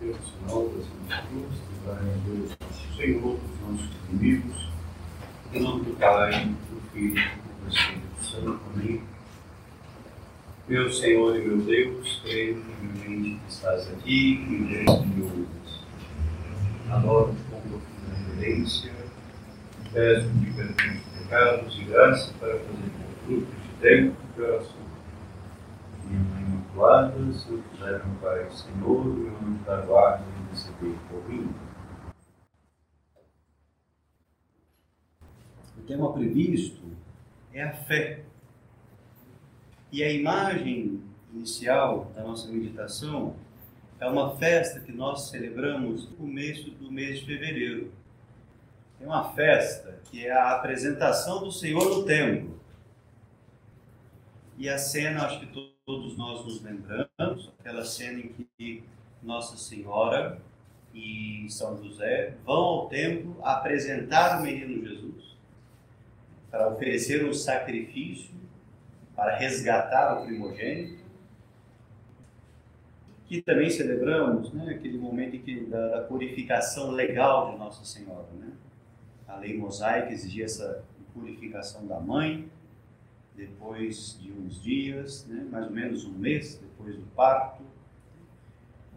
Senhor das Cruz, livrai Deus nosso Senhor, dos nossos inimigos, em nome do Pai, do Filho e do Espírito Santo. Amém. Meu Senhor e meu Deus, creio firmemente que estás aqui e desde me ouves. Adoro com profunda reverência, peço-te perdão dos pecados e graça para fazer com frutos de tempo e oração. Minha Mãe Pai, Senhor, da guarda, receber. O tema previsto é a fé. E a imagem inicial da nossa meditação é uma festa que nós celebramos no começo do mês de fevereiro. É uma festa que é a apresentação do Senhor no templo. E a cena, acho que todos nós nos lembramos, aquela cena em que Nossa Senhora e São José vão ao templo apresentar o menino Jesus para oferecer um sacrifício para resgatar o primogênito. Que também celebramos né, aquele momento em que, da, da purificação legal de Nossa Senhora. Né? A lei mosaica exigia essa purificação da mãe, depois de uns dias, né, mais ou menos um mês depois do parto.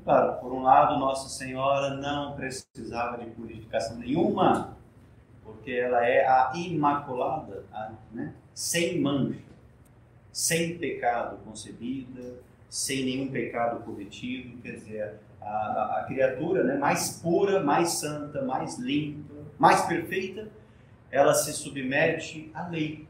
Claro, por um lado, Nossa Senhora não precisava de purificação nenhuma, porque ela é a Imaculada, a, né, sem mancha, sem pecado concebida, sem nenhum pecado cometido, quer dizer, a, a, a criatura né, mais pura, mais santa, mais limpa, mais perfeita, ela se submete à lei,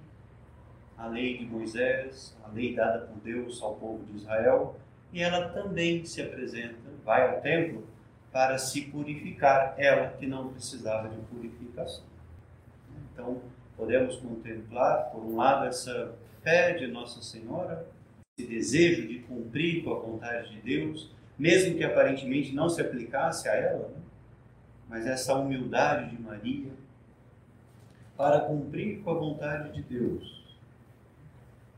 a lei de Moisés, a lei dada por Deus ao povo de Israel, e ela também se apresenta, vai ao templo para se purificar, ela que não precisava de purificação. Então, podemos contemplar, por um lado, essa fé de Nossa Senhora, esse desejo de cumprir com a vontade de Deus, mesmo que aparentemente não se aplicasse a ela, né? mas essa humildade de Maria para cumprir com a vontade de Deus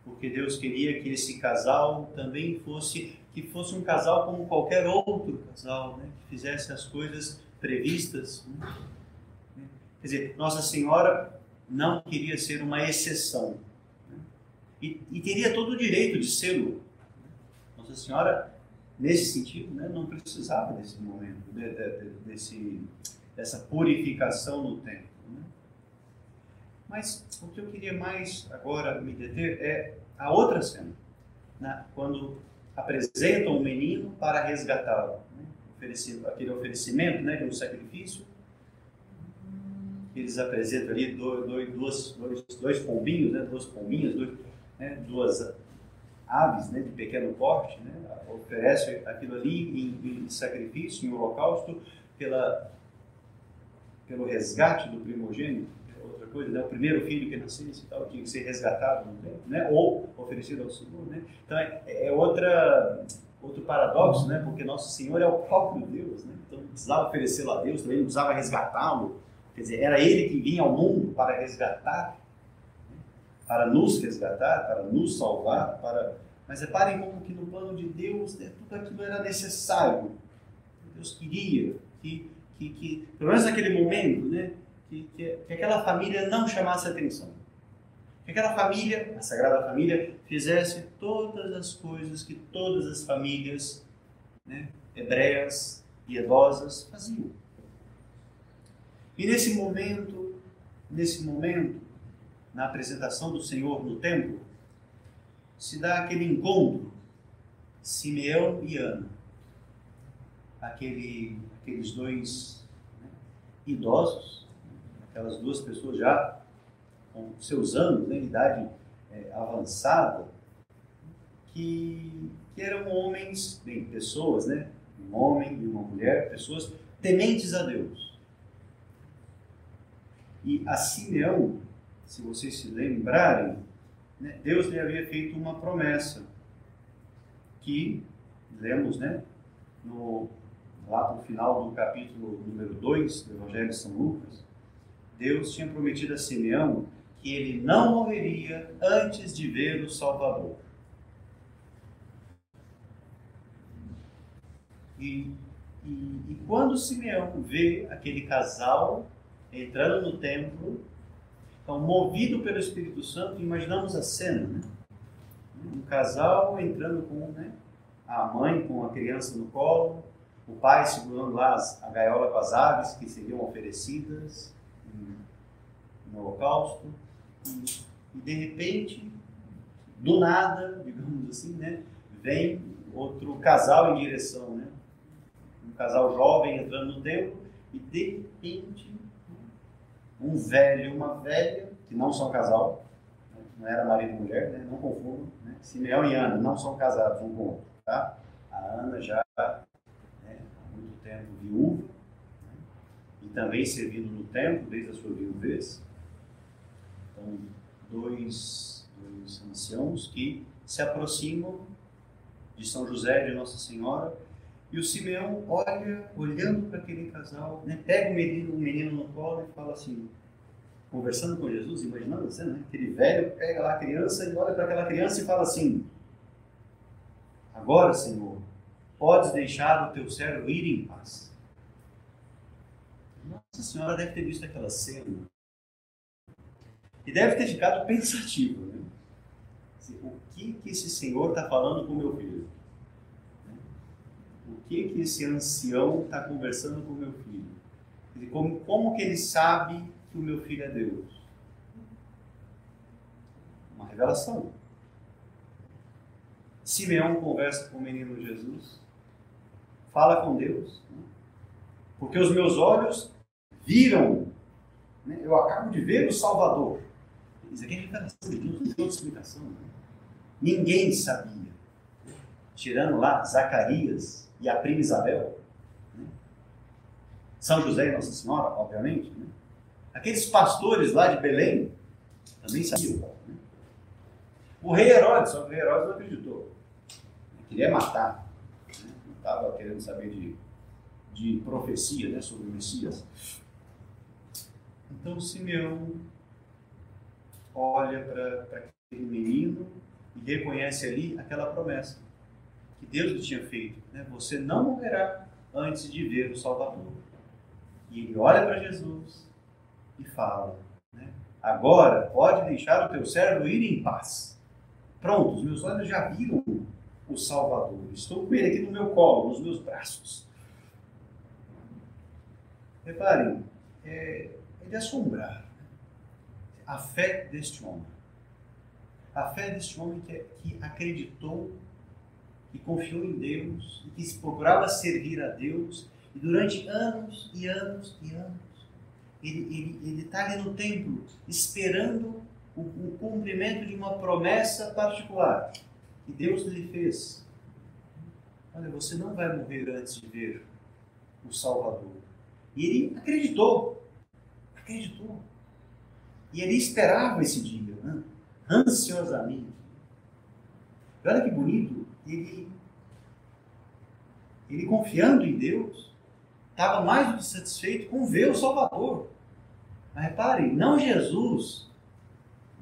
porque Deus queria que esse casal também fosse que fosse um casal como qualquer outro casal, né? que fizesse as coisas previstas. Né? Quer dizer, Nossa Senhora não queria ser uma exceção né? e, e, teria todo o direito de sê-lo. Nossa Senhora, nesse sentido, né, não precisava desse momento, de, de, desse, dessa purificação no tempo. Mas o que eu queria mais agora me deter é a outra cena, né? quando apresentam o menino para resgatá-lo, né? aquele oferecimento né, de um sacrifício. Eles apresentam ali dois, dois, dois, dois pombinhos, né, duas pombinhas, dois, né, duas aves né, de pequeno porte, né, oferece aquilo ali em, em sacrifício, em holocausto, pela, pelo resgate do primogênito coisa, né? o primeiro filho que nascesse e tal, tinha que ser resgatado no tempo, né? ou oferecido ao Senhor. Né? Então é, é, outra, outro paradoxo, né? porque Nosso Senhor é o próprio Deus, né? então precisava oferecê-lo a Deus, também precisava resgatá-lo, quer dizer, era Ele que vinha ao mundo para resgatar, né? para nos resgatar, para nos salvar, para... mas reparem como que no plano de Deus né, tudo aquilo era necessário. Deus queria que, que, que pelo menos naquele momento, né, que, que, que aquela família não chamasse atenção. Que aquela família, a Sagrada Família, fizesse todas as coisas que todas as famílias né, hebreias e idosas faziam. E nesse momento, nesse momento, na apresentação do Senhor no templo, se dá aquele encontro, Simeão e Ana, aquele, aqueles dois né, idosos, aquelas duas pessoas já com seus anos, né, idade é, avançada, que, que eram homens, bem, pessoas, né? Um homem e uma mulher, pessoas tementes a Deus. E a Simeão, se vocês se lembrarem, né, Deus lhe havia feito uma promessa que lemos né, no, lá no final do capítulo número 2 do Evangelho de São Lucas, Deus tinha prometido a Simeão que ele não morreria antes de ver o Salvador. E E, e quando Simeão vê aquele casal entrando no templo, então, movido pelo Espírito Santo, imaginamos a cena, né? Um casal entrando com né, a mãe com a criança no colo, o pai segurando lá a gaiola com as aves que seriam oferecidas no holocausto, e, de repente, do nada, digamos assim, né, vem outro casal em direção, né? Um casal jovem entrando no templo e de repente um velho e uma velha, que não são casal, né, não era marido e mulher, né? não confundam, né? Simeão e Ana não são casados um com o outro, tá? A Ana já né, há muito tempo viúva, né? e também servindo no templo desde a sua viuvez. Dois, dois anciãos que se aproximam de São José de Nossa Senhora e o Simeão olha, olhando para aquele casal, né, pega o menino, o menino no colo e fala assim, conversando com Jesus, imaginando assim, né, aquele velho pega lá a criança e olha para aquela criança e fala assim: Agora, Senhor, podes deixar o teu servo ir em paz. Nossa Senhora deve ter visto aquela cena e deve ter ficado pensativo. Né? O que, que esse Senhor está falando com o meu filho? O que, que esse ancião está conversando com o meu filho? Como, como que ele sabe que o meu filho é Deus? Uma revelação. Simeão conversa com o menino Jesus, fala com Deus, né? porque os meus olhos viram, né? eu acabo de ver o Salvador. Isso aqui de Deus, não tem outra explicação. Né? Ninguém sabia, tirando lá Zacarias e a prima Isabel, né? São José e Nossa Senhora, obviamente. Né? Aqueles pastores lá de Belém também sabiam. Né? O rei Herodes, só que o rei Herodes não acreditou. Ele queria matar. Né? Não estava querendo saber de, de profecia né, sobre o Messias. Então Simeão olha para aquele menino e reconhece ali aquela promessa que Deus lhe tinha feito. Né? Você não morrerá antes de ver o Salvador. E ele olha para Jesus e fala: né? Agora pode deixar o teu servo ir em paz. Pronto, os meus olhos já viram o Salvador. Estou com ele aqui no meu colo, nos meus braços. Reparem, é, é de assombrar? A fé deste homem. A fé deste homem que, que acreditou e confiou em Deus e que procurava servir a Deus e durante anos e anos e anos ele está ali no templo esperando o, o, cumprimento de uma promessa particular que Deus lhe fez. Olha, você não vai morrer antes de ver o Salvador. E ele acreditou, acreditou. E ele esperava esse dia, né? ansiosamente. E olha que bonito, ele, ele confiando em Deus, estava mais do que satisfeito com ver o Salvador. Mas reparem, não Jesus,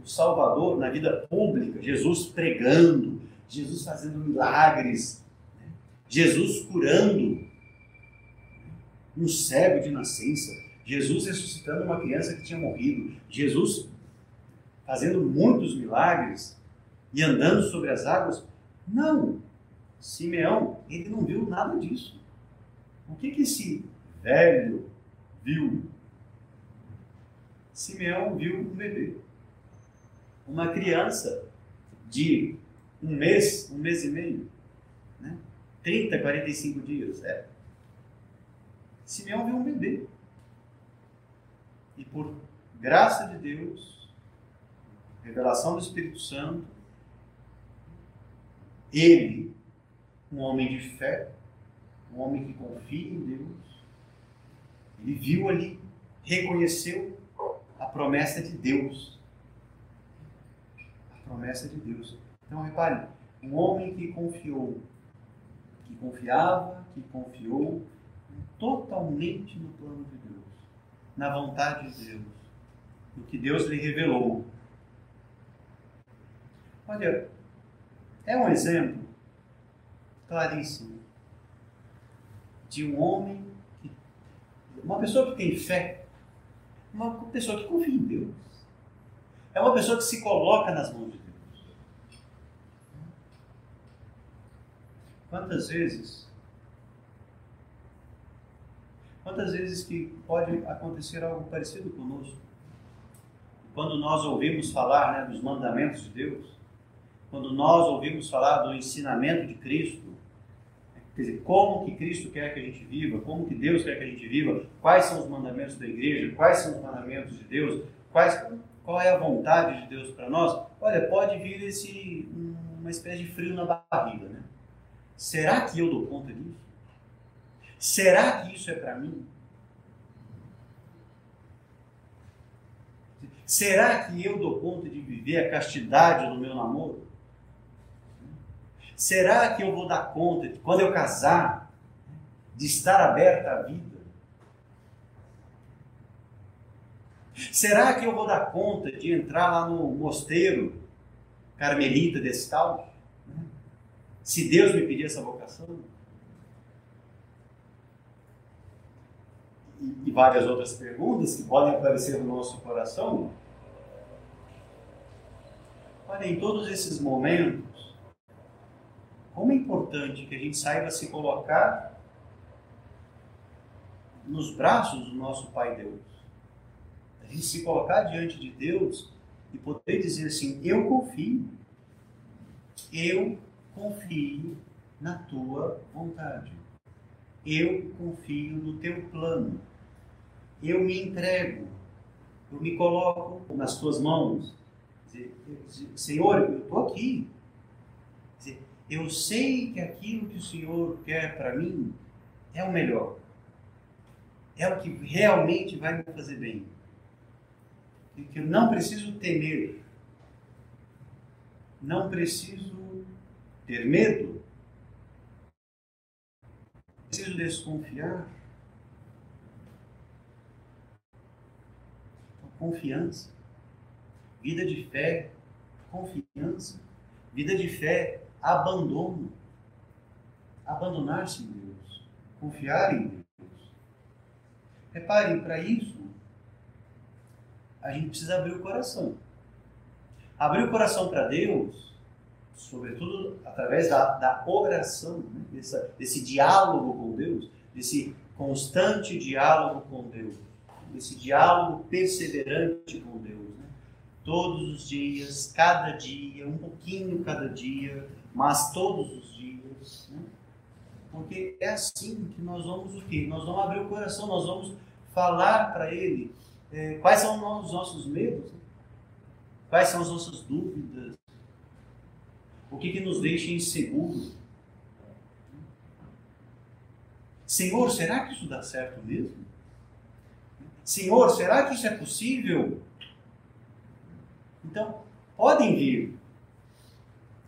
o Salvador na vida pública, Jesus pregando, Jesus fazendo milagres, né? Jesus curando um cego de nascença, Jesus ressuscitando uma criança que tinha morrido, Jesus fazendo muitos milagres e andando sobre as águas. Não! Simeão, ele não viu nada disso. O que, que esse velho viu? Simeão viu um bebê. Uma criança de um mês, um mês e meio, né? 30, 45 dias. É. Simeão viu um bebê. E por graça de Deus, revelação do Espírito Santo, ele, um homem de fé, um homem que confia em Deus, ele viu ali, reconheceu a promessa de Deus. A promessa de Deus. Então, repare, um homem que confiou, que confiava, que confiou totalmente no plano de Deus, na vontade de Deus, no que Deus lhe revelou. Olha, é um exemplo claríssimo de um homem, que, uma pessoa que tem fé, uma pessoa que confia em Deus. É uma pessoa que se coloca nas mãos de Deus. Quantas vezes Quantas vezes que pode acontecer algo parecido conosco? Quando nós ouvimos falar né, dos mandamentos de Deus, quando nós ouvimos falar do ensinamento de Cristo, quer dizer, como que Cristo quer que a gente viva, como que Deus quer que a gente viva, quais são os mandamentos da igreja, quais são os mandamentos de Deus, quais, qual é a vontade de Deus para nós, olha, pode vir esse, uma espécie de frio na barriga, né? Será que eu dou conta disso? Será que isso é para mim? Será que eu dou conta de viver a castidade no meu namoro? Será que eu vou dar conta, de, quando eu casar, de estar aberta à vida? Será que eu vou dar conta de entrar lá no mosteiro carmelita desse tal? Se Deus me pedir essa vocação? E várias outras perguntas que podem aparecer no nosso coração. Olha, em todos esses momentos, como é importante que a gente saiba se colocar nos braços do nosso Pai Deus. A gente se colocar diante de Deus e poder dizer assim: Eu confio, eu confio na tua vontade, eu confio no teu plano eu me entrego, eu me coloco nas tuas mãos. Senhor, eu estou aqui. Eu sei que aquilo que o Senhor quer para mim é o melhor. É o que realmente vai me fazer bem. E que eu não preciso temer. Não preciso ter medo. Preciso desconfiar confiança. Vida de fé, confiança. Vida de fé, abandono. Abandonar-se em Deus. Confiar em Deus. Reparem, para isso, a gente precisa abrir o coração. Abrir o coração para Deus, sobretudo através da, da oração, né? desse, desse diálogo com Deus, desse constante diálogo com Deus esse diálogo perseverante com Deus. Né? Todos os dias, cada dia, um pouquinho cada dia, mas todos os dias. Né? Porque é assim que nós vamos o quê? Nós vamos abrir o coração, nós vamos falar para Ele é, quais são os nossos medos, né? quais são as nossas dúvidas, o que, que nos deixa inseguro. Senhor, será que isso dá certo mesmo? Senhor, será que isso é possível? Então, podem vir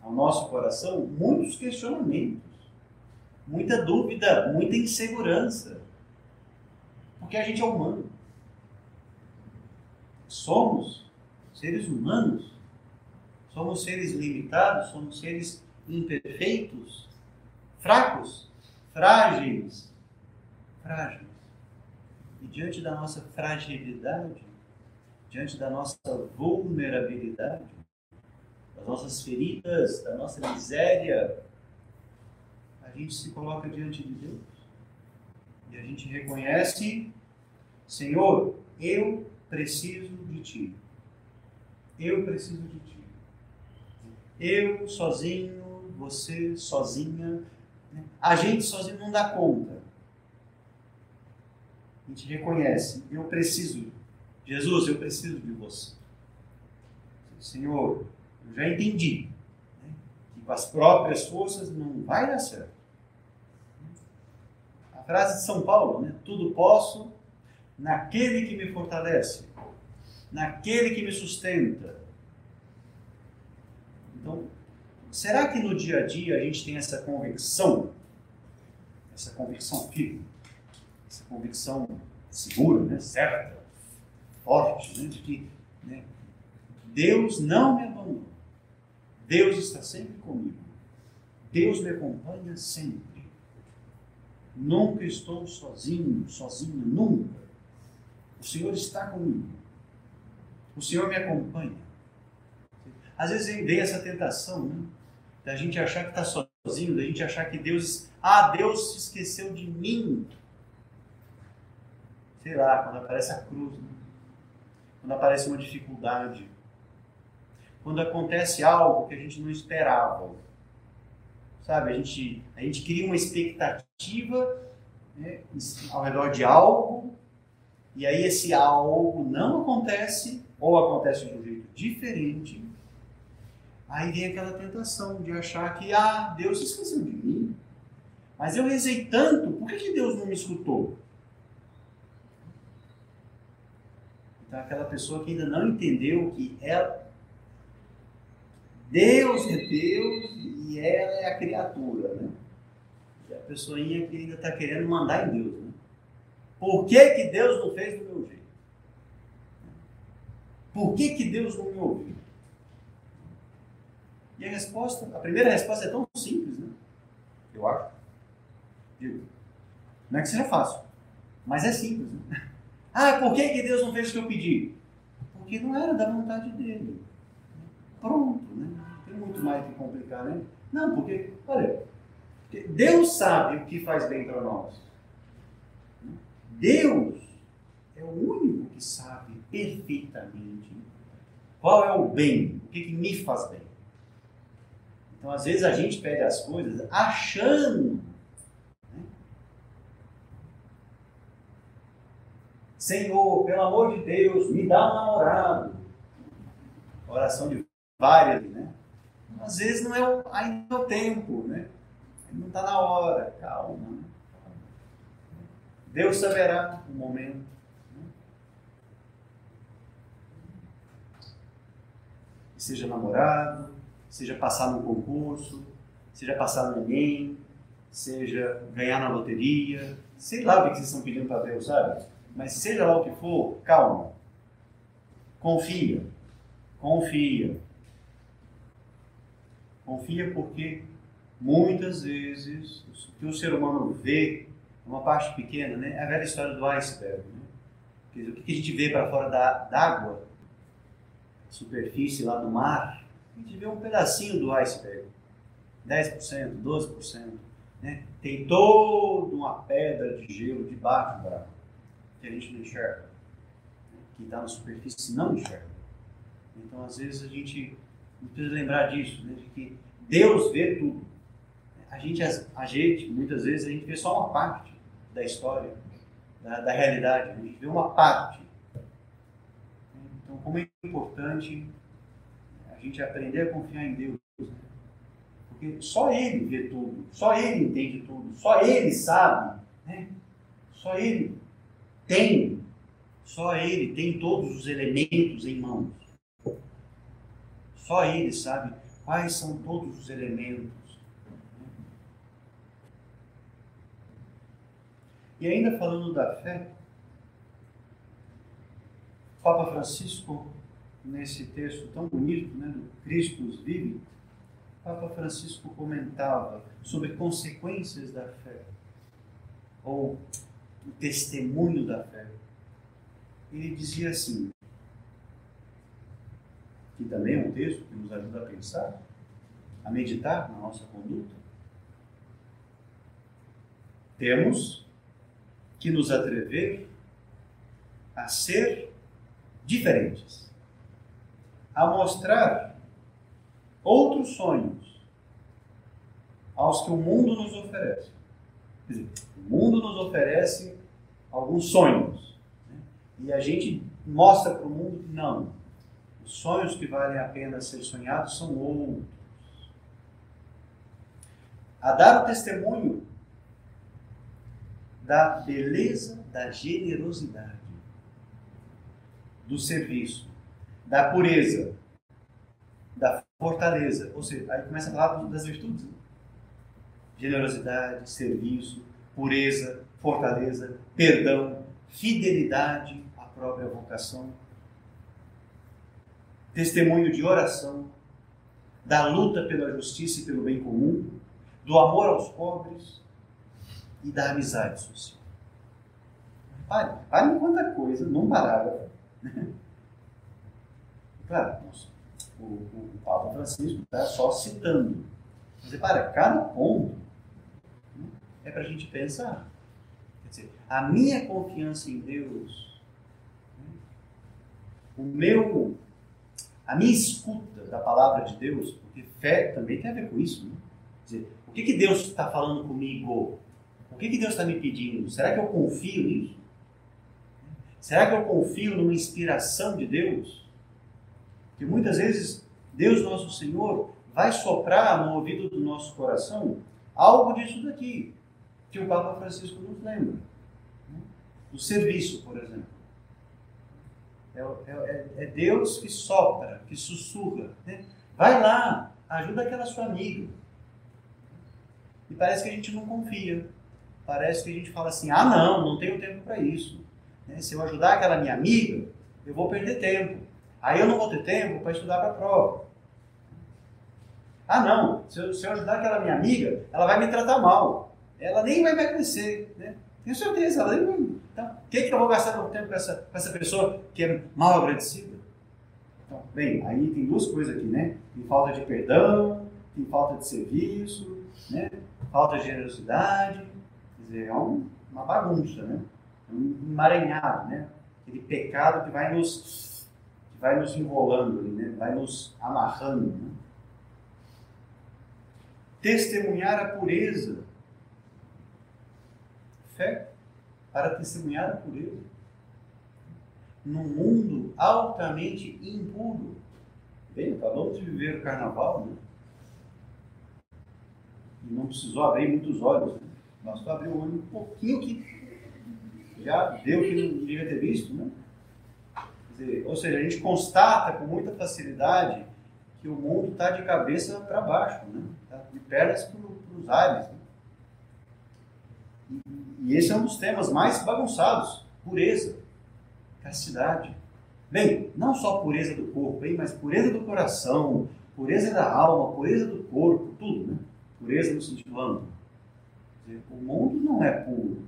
ao nosso coração muitos questionamentos, muita dúvida, muita insegurança, porque a gente é humano. Somos seres humanos, somos seres limitados, somos seres imperfeitos, fracos, frágeis, frágeis. E diante da nossa fragilidade, diante da nossa vulnerabilidade, das nossas feridas, da nossa miséria, a gente se coloca diante de Deus. E a gente reconhece, Senhor, eu preciso de Ti. Eu preciso de Ti. Eu sozinho, você sozinha, a gente sozinho não dá conta a gente reconhece, eu preciso, Jesus, eu preciso de você. Senhor, eu já entendi né, que com as próprias forças não vai dar certo. A frase de São Paulo, né? Tudo posso naquele que me fortalece, naquele que me sustenta. Então, será que no dia a dia a gente tem essa convicção, essa convicção firme? Essa convicção segura, né, certa, forte, né, de que né, Deus não me abandona. Deus está sempre comigo. Deus me acompanha sempre. Nunca estou sozinho, sozinho, nunca. O Senhor está comigo. O Senhor me acompanha. Às vezes vem essa tentação, né? Da gente achar que está sozinho, da gente achar que Deus. Ah, Deus se esqueceu de mim. Sei lá, quando aparece a cruz, né? quando aparece uma dificuldade, quando acontece algo que a gente não esperava. Sabe, a gente, a gente cria uma expectativa né, ao redor de algo, e aí esse algo não acontece, ou acontece de um jeito diferente, aí vem aquela tentação de achar que, ah, Deus se esqueceu de mim, mas eu rezei tanto, por que, que Deus não me escutou? Então, aquela pessoa que ainda não entendeu que ela, Deus é Deus e ela é a criatura, né? E a pessoinha que ainda está querendo mandar em Deus, né? Por que, que Deus não fez do meu jeito? Por que, que Deus não me ouviu? E a resposta, a primeira resposta é tão simples, né? Eu acho. Digo, não é que seja fácil, mas é simples. Né? Ah, por que, que Deus não fez o que eu pedi? Porque não era da vontade dele. Pronto, né? Tem muito mais que complicar, né? Não, porque, olha, Deus sabe o que faz bem para nós. Deus é o único que sabe perfeitamente qual é o bem, o que, que me faz bem. Então, às vezes, a gente pede as coisas achando. Né? Senhor, pelo amor de Deus, me dá um namorado. Oração de várias, né? Às vezes não é ainda é o tempo, né? Não está na hora, calma. Né? Deus saberá o momento. Né? Seja namorado, seja passar no concurso, seja passar no Enem, seja ganhar na loteria, sei lá o que vocês estão pedindo para Deus, sabe? Mas seja lá o que for, calma. Confia. Confia. Confia porque muitas vezes o que o ser humano vê uma parte pequena, né? É a velha história do iceberg. Né? o que a gente vê para fora da, d'água, superfície lá do mar, a gente vê um pedacinho do iceberg, 10%, 12%. Né? Tem toda uma pedra de gelo debaixo da água, que a gente não enxerga. Né? Está na superfície não enxerga. Então, às vezes, a gente precisa lembrar disso, né? de que Deus vê tudo. A gente, a gente, muitas vezes, a gente vê só uma parte da história, da, da realidade, a gente vê uma parte. Então, como é importante a gente aprender a confiar em Deus. Né? Porque só Ele vê tudo, só Ele entende tudo, só Ele sabe, né? só Ele tem, só Ele tem todos os elementos em mãos. Só Ele sabe quais são todos os elementos. E ainda falando da fé, Papa Francisco nesse texto tão bonito, né, do Cristo nos vive, Papa Francisco comentava sobre consequências da fé, ou o testemunho da fé. Ele dizia assim, que também é um texto que nos ajuda a pensar, a meditar na nossa conduta. Temos que nos atrever a ser diferentes a mostrar outros sonhos aos que o mundo nos oferece. Dizer, o mundo nos oferece alguns sonhos né? e a gente mostra para o mundo que não. Os sonhos que valem a pena ser sonhados são outros. A dar o testemunho da beleza, da generosidade, do serviço, da pureza, da fortaleza. Ou seja, aí começa a falar das virtudes. Generosidade, serviço, pureza, fortaleza, perdão, fidelidade à própria vocação, testemunho de oração, da luta pela justiça e pelo bem comum, do amor aos pobres e da amizade social. Pare, pare quanta coisa num parágrafo. Claro, o, o, o Papa Francisco está só citando. Mas repara, cada ponto é para a gente pensar. Quer dizer, a minha confiança em Deus, né, o meu, a minha escuta da palavra de Deus, porque fé também tem a ver com isso. Né? Quer dizer, o que, que Deus está falando comigo? O que, que Deus está me pedindo? Será que eu confio nisso? Será que eu confio numa inspiração de Deus? Que muitas vezes Deus nosso Senhor vai soprar no ouvido do nosso coração algo disso daqui, que o Papa Francisco nos lembra. Né? Do serviço, por exemplo. É, é, é Deus que sopra, que sussurra. Né? Vai lá, ajuda aquela sua amiga. E parece que a gente não confia. Parece que a gente fala assim: ah, não, não tenho tempo para isso. Né? Se eu ajudar aquela minha amiga, eu vou perder tempo. Aí eu não vou ter tempo para estudar para a prova. Ah, não, se eu, se eu, ajudar aquela minha amiga, ela vai me tratar mal. Ela nem vai me conhecer. Né? Tenho certeza, ela nem. Então, o que, que eu vou gastar meu tempo com essa, com essa pessoa que é mal agradecida? Então, bem, aí tem duas coisas aqui, né? Tem falta de perdão, tem falta de serviço, né? falta de generosidade. Quer dizer, é um, uma bagunça, né? um emaranhado, né? Aquele pecado que vai nos, que vai nos enrolando, né? vai nos amarrando. Né? Testemunhar a pureza. Fé para testemunhar a pureza. Num mundo altamente impuro. Bem, acabamos de viver o carnaval, né? E não precisou abrir muitos olhos, né? Bastou abrir o olho um pouquinho que já deu que não devia ter visto, né? Dizer, ou seja, a gente constata com muita facilidade que o mundo está de cabeça para baixo, né? Tá de pernas para os ares. Né? E, esse é um dos temas mais bagunçados: pureza, castidade. Bem, não só pureza do corpo, hein, mas pureza do coração, pureza da alma, pureza do corpo, tudo, né? Pureza no sentido amplo. O mundo não é puro.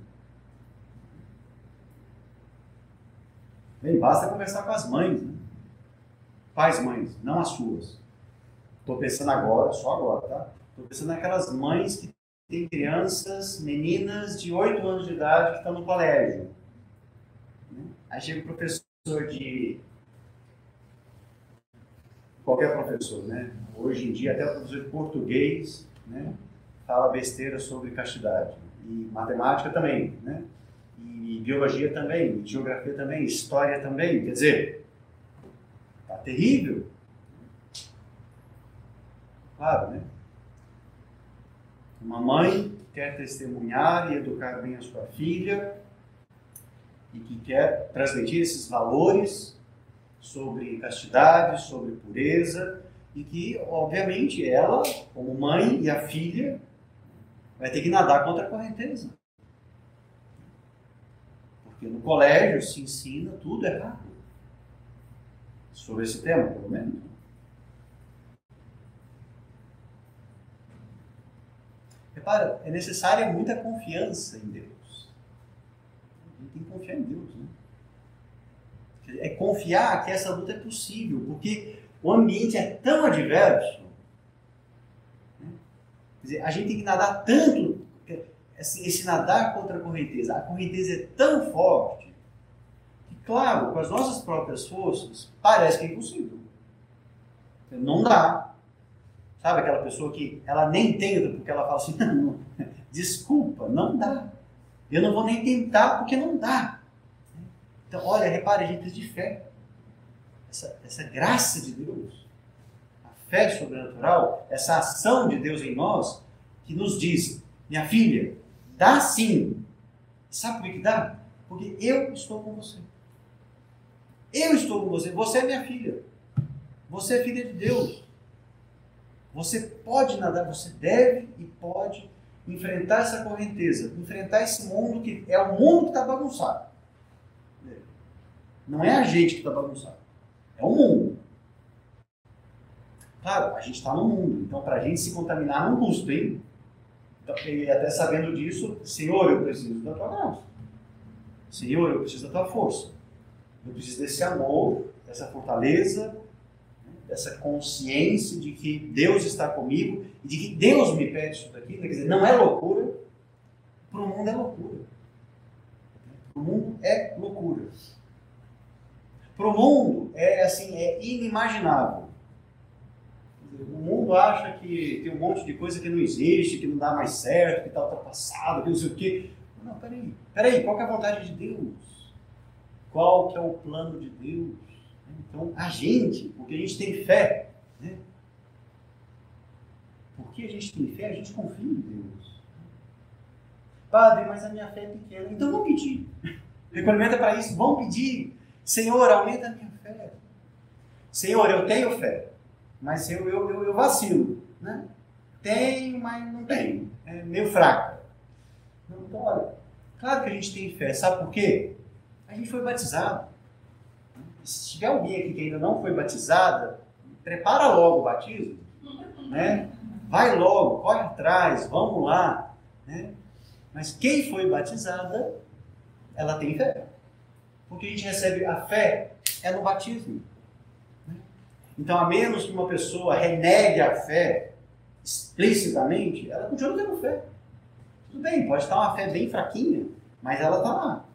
Bem, basta conversar com as mães, né? Pais, mães, não as suas. Estou pensando agora, só agora, tá? Estou pensando naquelas mães que têm crianças, meninas de 8 anos de idade que estão no colégio. Aí chega o professor de. Qualquer professor, né? Hoje em dia, até o professor de português, né? Fala besteira sobre castidade. E matemática também, né? e biologia também, geografia também, história também. Quer dizer, tá terrível. Claro, né? Uma mãe quer testemunhar e educar bem a sua filha e que quer transmitir esses valores sobre castidade, sobre pureza e que, obviamente, ela, como mãe e a filha, vai ter que nadar contra a correnteza. Porque no colégio se ensina tudo errado. Sobre esse tema, pelo menos. Repara, é necessária muita confiança em Deus. Tem que confiar em Deus. Né? É confiar que essa luta é possível, porque o ambiente é tão adverso. Né? Quer dizer, a gente tem que nadar tanto esse, esse nadar contra a correnteza. A correnteza é tão forte que, claro, com as nossas próprias forças, parece que é impossível. Não dá. Sabe aquela pessoa que ela nem tenta porque ela fala assim, não, desculpa, não dá. Eu não vou nem tentar porque não dá. Então, olha, repare, a gente precisa de fé. Essa, essa graça de Deus, a fé sobrenatural, essa ação de Deus em nós, que nos diz, minha filha, Dá sim. Sabe por que dá? Porque eu estou com você. Eu estou com você. Você é minha filha. Você é filha de Deus. Você pode nadar, você deve e pode enfrentar essa correnteza, enfrentar esse mundo que é o mundo que está bagunçado. Não é a gente que está bagunçado, é o mundo. Claro, a gente está no mundo, então para a gente se contaminar não custa, hein? Então, e até sabendo disso, Senhor, eu preciso da tua graça. Senhor, eu preciso da tua força. Eu preciso desse amor, dessa fortaleza, dessa consciência de que Deus está comigo e de que Deus me pede isso daqui. Quer dizer, não é loucura, para o mundo é loucura. Para o mundo é loucura. Para o mundo é assim, é inimaginável. O mundo acha que tem um monte de coisa que não existe, que não dá mais certo, que está ultrapassado, que não sei o quê. Não, peraí. Peraí, qual é a vontade de Deus? Qual que é o plano de Deus? Então, a gente, porque a gente tem fé, né? Porque a gente tem fé, a gente confia em Deus. Padre, mas a minha fé é pequena. Então vamos pedir. Recolhimento é para isso. Vamos pedir. Senhor, aumenta a minha fé. Senhor, eu tenho fé, mas eu, eu, eu, eu vacilo. Né? Tenho, mas não tenho. É meio fraca. Então, olha, claro que a gente tem fé. Sabe por quê? A gente foi batizado. Se tiver alguém aqui que ainda não foi batizada, prepara logo o batismo. Né? Vai logo, corre atrás, vamos lá. Né? Mas quem foi batizada, ela tem fé. Porque a gente recebe a fé é no batismo. Né? Então, a menos que uma pessoa renegue a fé explicitamente, ela continua tendo fé. Tudo bem, pode estar uma fé bem fraquinha, mas ela está lá.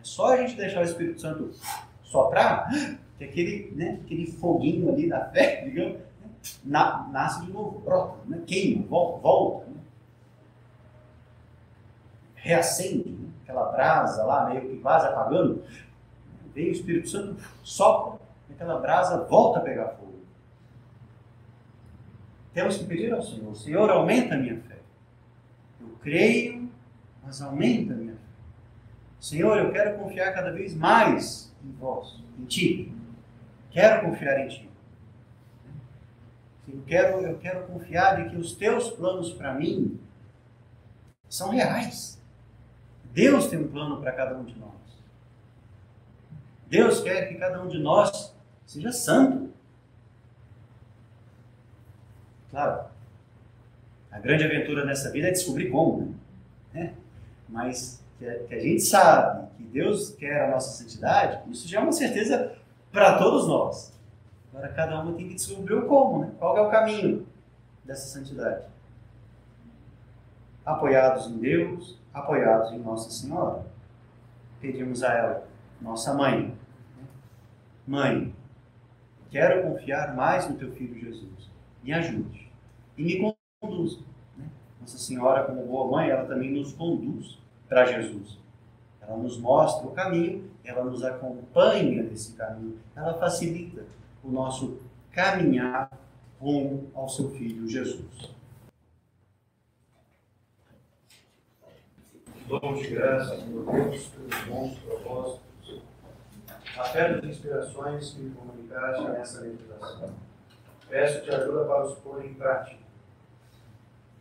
É só a gente deixar o Espírito Santo soprar, que aquele, né, aquele foguinho ali da fé, digamos, né, na, nasce de novo, brota, né, queima, volta, né? reacende, né, aquela brasa lá, meio que quase apagando, vem o Espírito Santo, sopra, aquela brasa volta a pegar fogo. Temos que pedir ao Senhor, Senhor, aumenta a minha fé. Eu creio, mas aumenta a minha. Senhor, eu quero confiar cada vez mais em vós, em Ti. Quero confiar em Ti. Eu quero, eu quero confiar de que os Teus planos para mim são reais. Deus tem um plano para cada um de nós. Deus quer que cada um de nós seja santo. Claro, a grande aventura nessa vida é descobrir como, né? Mas que a, que a gente sabe que Deus quer a nossa santidade, isso já é uma certeza para todos nós. Agora cada um tem que descobrir o como, né? Qual é o caminho dessa santidade? Apoiados em Deus, apoiados em Nossa Senhora. Pedimos a ela, nossa mãe, mãe, quero confiar mais no teu filho Jesus. Me ajude e me conduza. Né? Nossa Senhora, como boa mãe, ela também nos conduz para Jesus. Ela nos mostra o caminho, ela nos acompanha nesse caminho, ela facilita o nosso caminhar rumo ao seu filho Jesus. Dom de graça, meu Deus, pelos bons propósitos, a fé das inspirações que me comunicaste nessa meditação. Peço-te ajuda para os pôr em prática.